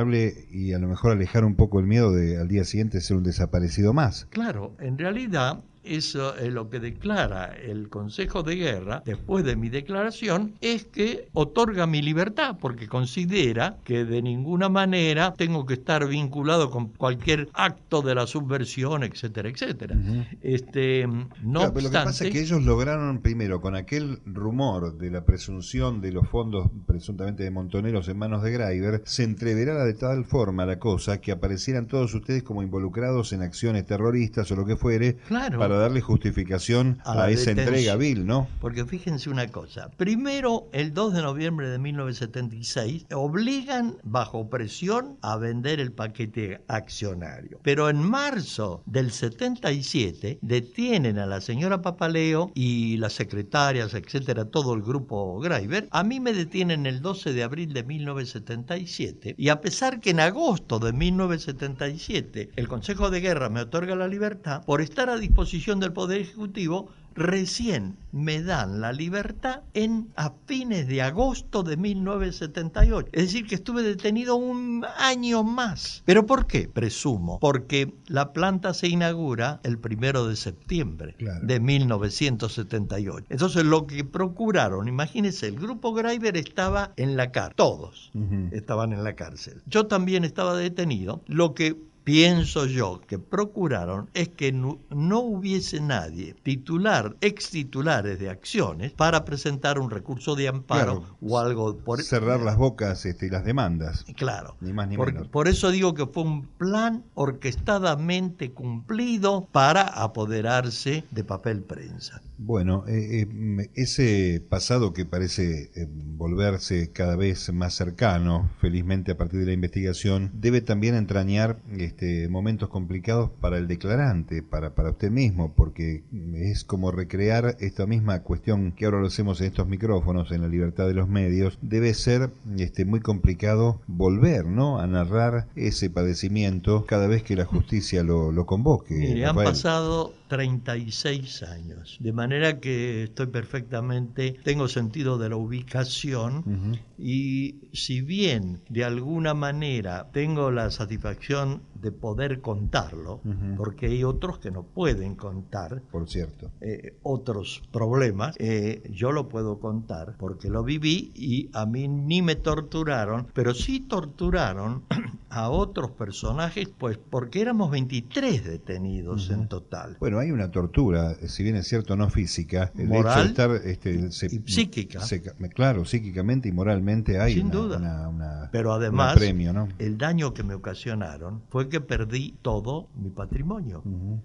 y a lo mejor alejar un poco el miedo de al día siguiente ser un desaparecido más. Claro, en realidad eso es lo que declara el Consejo de Guerra después de mi declaración, es que otorga mi libertad porque considera que de ninguna manera tengo que estar vinculado con cualquier acto de la subversión, etcétera, etcétera. este, no lo que pasa es que ellos lograron primero con aquel rumor de la presunción de los fondos presuntamente de montoneros en manos de Greiber, se entreverara de tal forma la cosa que aparecieran todos ustedes como involucrados en acciones terroristas o lo que fuere claro para darle justificación a, esa entrega vil, ¿no? Porque fíjense una cosa. Primero, el 2 de noviembre de 1976, obligan bajo presión a vender el paquete accionario. Pero en marzo del 77 detienen a la señora Papaleo y las secretarias, etcétera, todo el grupo Greiber. A mí me detienen el 12 de abril de 1977 y a pesar que en agosto de 1977 el Consejo de Guerra me otorga la libertad por estar a disposición del Poder Ejecutivo, recién me dan la libertad en a fines de agosto de 1978. Es decir, que estuve detenido un año más. ¿Pero por qué? Presumo. Porque la planta se inaugura el primero de septiembre de 1978. Entonces, lo que procuraron, imagínense, el grupo Greiber estaba en la cárcel. Todos estaban en la cárcel. Yo también estaba detenido. Lo que pienso yo que procuraron es que no, hubiese nadie titular, ex titulares de acciones para presentar un recurso de amparo o algo por cerrar las bocas este, y las demandas. Claro. Ni más ni por, menos. Por eso digo que fue un plan orquestadamente cumplido para apoderarse de papel prensa. Bueno, eh, eh, ese pasado que parece eh, volverse cada vez más cercano, felizmente a partir de la investigación, debe también entrañar este, momentos complicados para el declarante, para, para usted mismo, porque es como recrear esta misma cuestión que ahora lo hacemos en estos micrófonos, en la libertad de los medios, debe ser este, muy complicado volver ¿no? a narrar ese padecimiento cada vez que la justicia lo, lo convoque. han pasado 36 años, de manera que estoy perfectamente, tengo sentido de la ubicación y si bien de alguna manera tengo la satisfacción de poder contarlo, porque hay otros que no pueden contar, por cierto, eh, otros problemas, eh, yo lo puedo contar porque lo viví y a mí ni me torturaron, pero sí torturaron [CLEARS THROAT] a otros personajes, pues porque éramos 23 detenidos en total. Bueno, hay una tortura, si bien es cierto, no física, el Moral estar este, y psíquica. claro, psíquicamente y moralmente hay Sin una, duda. Pero además, premio, ¿no? el daño que me ocasionaron fue que perdí todo mi patrimonio,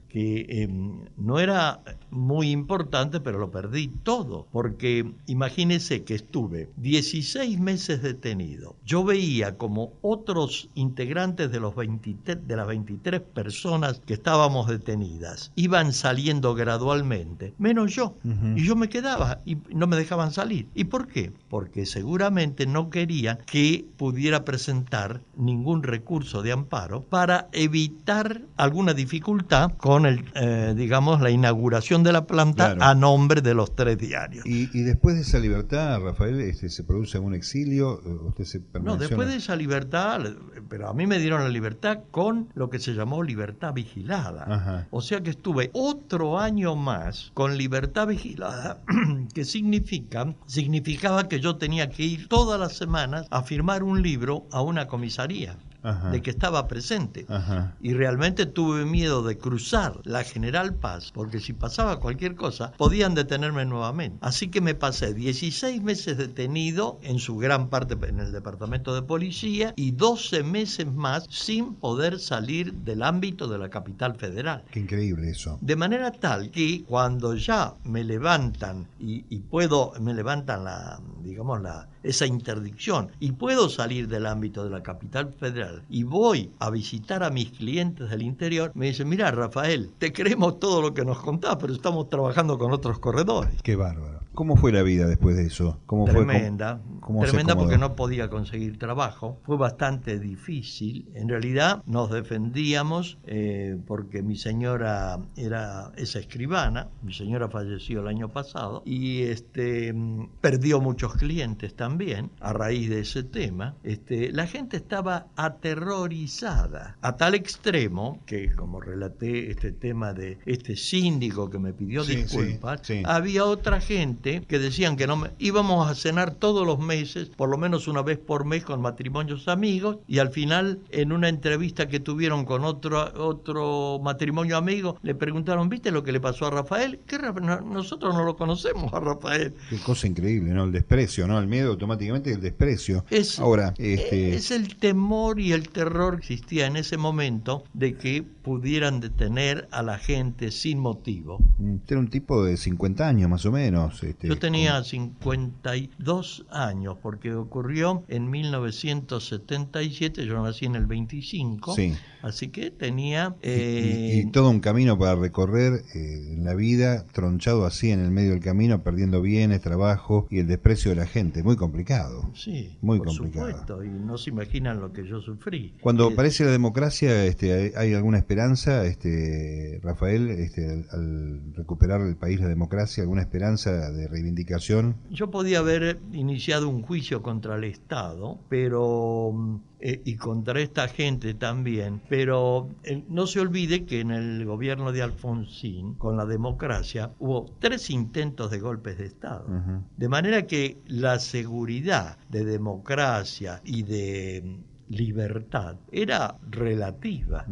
que em, no era muy importante, pero lo perdí todo, porque imagínese que estuve 16 meses detenido. Yo veía como otros integrantes de, los 23, de las 23 personas que estábamos detenidas iban saliendo gradualmente, menos yo. Y yo me quedaba y no me dejaban salir. ¿Y por qué? Porque seguramente no querían que pudiera presentar ningún recurso de amparo para evitar alguna dificultad con el, eh, digamos, la inauguración de la planta a nombre de los tres diarios. ¿Y, después de esa libertad, Rafael, este, se produce un exilio? ¿Usted se no, después de esa libertad, pero a mí me dieron la libertad con lo que se llamó libertad vigilada. O sea que estuve otro año más con libertad vigilada, [CLEARS THROAT] que significa, significaba que yo tenía que ir todas las semanas a firmar un libro a una comisaría de que estaba presente. Y realmente tuve miedo de cruzar la General Paz, porque si pasaba cualquier cosa, podían detenerme nuevamente. Así que me pasé 16 meses detenido, en su gran parte en el departamento de policía, y 12 meses más sin poder salir del ámbito de la capital federal. Qué increíble eso. De manera tal que cuando ya me levantan y, y puedo, me levantan la, digamos, la, esa interdicción y puedo salir del ámbito de la capital federal, y voy a visitar a mis clientes del interior, me dicen, mira Rafael, te creemos todo lo que nos contás, pero estamos trabajando con otros corredores. Qué bárbaro. ¿Cómo fue la vida después de eso? ¿Cómo tremenda, tremenda porque no podía conseguir trabajo. Fue bastante difícil. En realidad nos defendíamos eh, porque mi señora era esa escribana. Mi señora falleció el año pasado y este perdió muchos clientes también a raíz de ese tema. Este, la gente estaba aterrorizada a tal extremo que, como relaté este tema de este síndico que me pidió disculpas, había otra gente que decían que no me, íbamos a cenar todos los meses, por lo menos una vez por mes con matrimonios amigos y al final en una entrevista que tuvieron con otro otro matrimonio amigo le preguntaron, ¿viste lo que le pasó a Rafael? ¿Qué, nosotros no lo conocemos a Rafael. Qué cosa increíble, ¿no? El desprecio, ¿no? El miedo automáticamente el desprecio. Es, Ahora, este... es el temor y el terror que existía en ese momento de que pudieran detener a la gente sin motivo. Era un tipo de 50 años más o menos. Este, Yo tenía 52 años porque ocurrió en 1977, yo nací en el 25, así que tenía... y, eh, todo un camino para recorrer eh, en la vida, tronchado así en el medio del camino, perdiendo bienes, trabajo y el desprecio de la gente, muy complicado. Sí, muy por supuesto, y no se imaginan lo que yo sufrí. Cuando aparece la democracia, este, ¿hay alguna esperanza, este, Rafael, este, al recuperar el país la democracia, alguna esperanza de reivindicación? Yo podía haber iniciado un juicio contra el Estado, pero mm, eh, y contra esta gente también, pero eh, no se olvide que en el gobierno de Alfonsín, con la democracia, hubo tres intentos de golpes de Estado. De manera que la seguridad de democracia y de mm, libertad era relativa.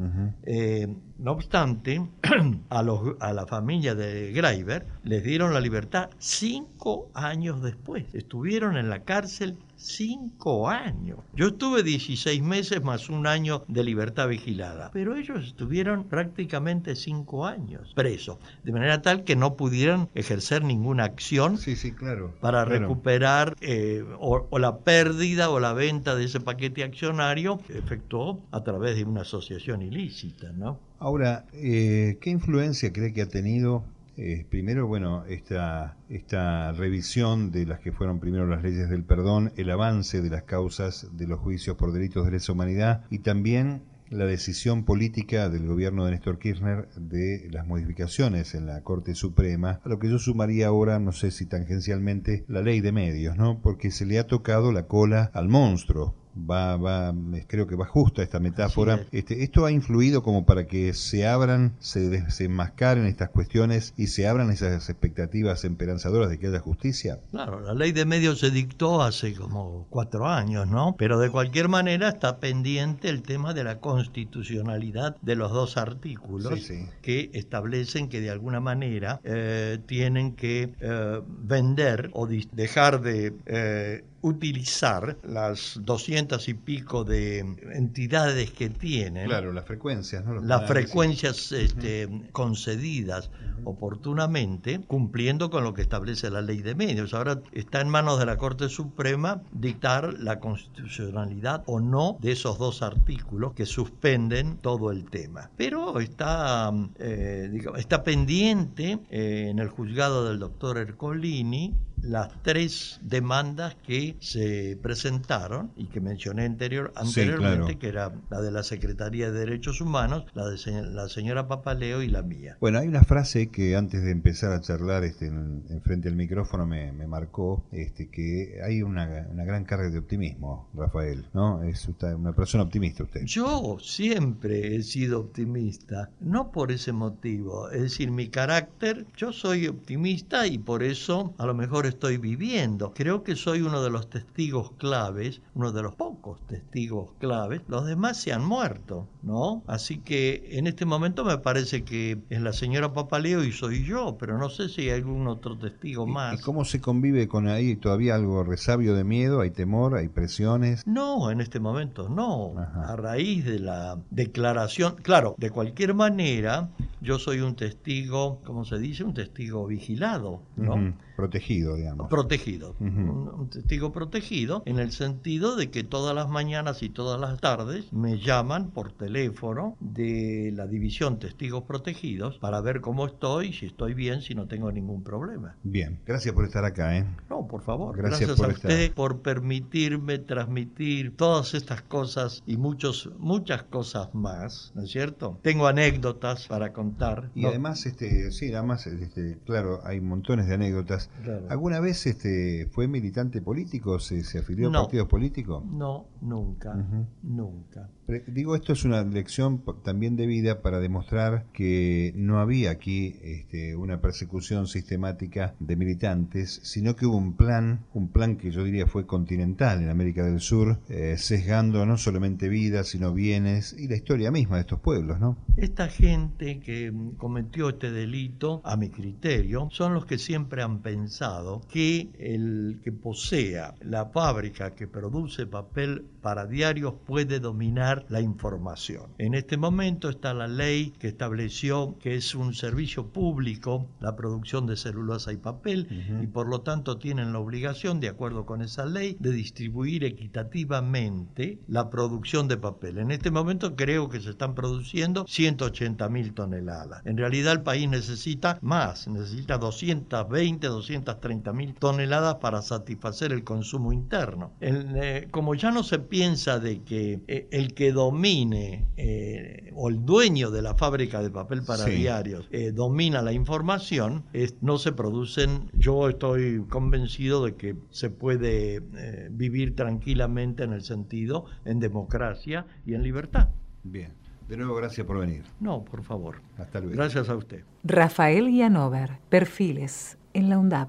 No obstante, [CLEARS THROAT] a, los, a la familia de Greiber les dieron la libertad cinco años después. Estuvieron en la cárcel cinco años. Yo estuve 16 meses más un año de libertad vigilada, pero ellos estuvieron prácticamente cinco años presos, de manera tal que no pudieron ejercer ninguna acción sí, sí, claro, para recuperar eh, o, o, la pérdida o la venta de ese paquete accionario efectuó a través de una asociación ilícita, ¿no? Ahora, eh, ¿qué influencia cree que ha tenido eh, primero, bueno, esta, esta revisión de las que fueron primero las leyes del perdón, el avance de las causas de los juicios por delitos de lesa humanidad y también la decisión política del gobierno de Néstor Kirchner de las modificaciones en la Corte Suprema, a lo que yo sumaría ahora, no sé si tangencialmente, la ley de medios, ¿no? Porque se le ha tocado la cola al monstruo va, va, creo que va justa esta metáfora. Este, esto ha influido como para que se abran, se desenmascaren estas cuestiones y se abran esas expectativas esperanzadoras de que haya justicia. Claro, la ley de medios se dictó hace como cuatro años, ¿no? Pero de cualquier manera está pendiente el tema de la constitucionalidad de los dos artículos que establecen que de alguna manera eh, tienen que eh, vender o dejar de eh, utilizar las doscientas y pico de entidades que tienen. Claro, las frecuencias, ¿no? las frecuencias este, concedidas oportunamente, cumpliendo con lo que establece la ley de medios. Ahora está en manos de la Corte Suprema dictar la constitucionalidad o no de esos dos artículos que suspenden todo el tema. Pero está, eh, digamos, está pendiente eh, en el juzgado del doctor Ercolini las tres demandas que se presentaron y que mencioné anterior, anteriormente, que era la de la Secretaría de Derechos Humanos, la de la señora Papaleo y la mía. Bueno, hay una frase que antes de empezar a charlar este, en, frente al micrófono me, marcó, este, que hay una, gran carga de optimismo, Rafael, ¿no? Es una persona optimista usted. Yo siempre he sido optimista, no por ese motivo, es decir, mi carácter, yo soy optimista y por eso a lo mejor estoy viviendo. Creo que soy uno de los testigos claves, uno de los pocos testigos claves. Los demás se han muerto, ¿no? Así que en este momento me parece que es la señora Papaleo y soy yo, pero no sé si hay algún otro testigo más. ¿Y cómo se convive con ahí? ¿Todavía algo resabio de miedo? ¿Hay temor? ¿Hay presiones? No, en este momento no. A raíz de la declaración, claro, de cualquier manera, yo soy un testigo, ¿cómo se dice? Un testigo vigilado, ¿no? Protegido, digamos. Protegido. un, testigo protegido en el sentido de que todas las mañanas y todas las tardes me llaman por teléfono de la división Testigos Protegidos para ver cómo estoy, si estoy bien, si no tengo ningún problema. Bien, gracias por estar acá, ¿eh? No, por favor. Gracias, a usted por permitirme transmitir todas estas cosas y muchos, muchas cosas más, ¿no es cierto? Tengo anécdotas para contar. Y además, este, sí, además, este, claro, hay montones de anécdotas. ¿Alguna vez este, fue militante político? ¿Se, se afilió a partidos políticos? No, nunca, nunca. Digo, esto es una lección también de vida para demostrar que no había aquí este, una persecución sistemática de militantes, sino que hubo un plan, un plan que yo diría fue continental en América del Sur, eh, sesgando no solamente vidas, sino bienes y la historia misma de estos pueblos, ¿no? Esta gente que cometió este delito, a mi criterio, son los que siempre han pensado que el que posea la fábrica que produce papel para diarios puede dominar la información. En este momento está la ley que estableció que es un servicio público la producción de celulosa y papel y por lo tanto tienen la obligación, de acuerdo con esa ley, de distribuir equitativamente la producción de papel. En este momento creo que se están produciendo 180 mil toneladas. En realidad el país necesita más, necesita 220, 230 mil toneladas para satisfacer el consumo interno. Eh, como ya no se piensa de que eh, el que domine eh, o el dueño de la fábrica de papel para diarios domina la información, no se producen, yo estoy convencido de que se puede vivir tranquilamente en el sentido, en democracia y en libertad. Bien. De nuevo, gracias por venir. No, por favor. Hasta luego. Gracias a usted. Rafael Yanover, Perfiles, en la UNDAB.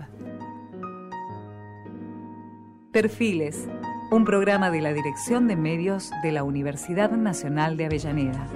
Perfiles, un programa de la Dirección de Medios de la Universidad Nacional de Avellaneda.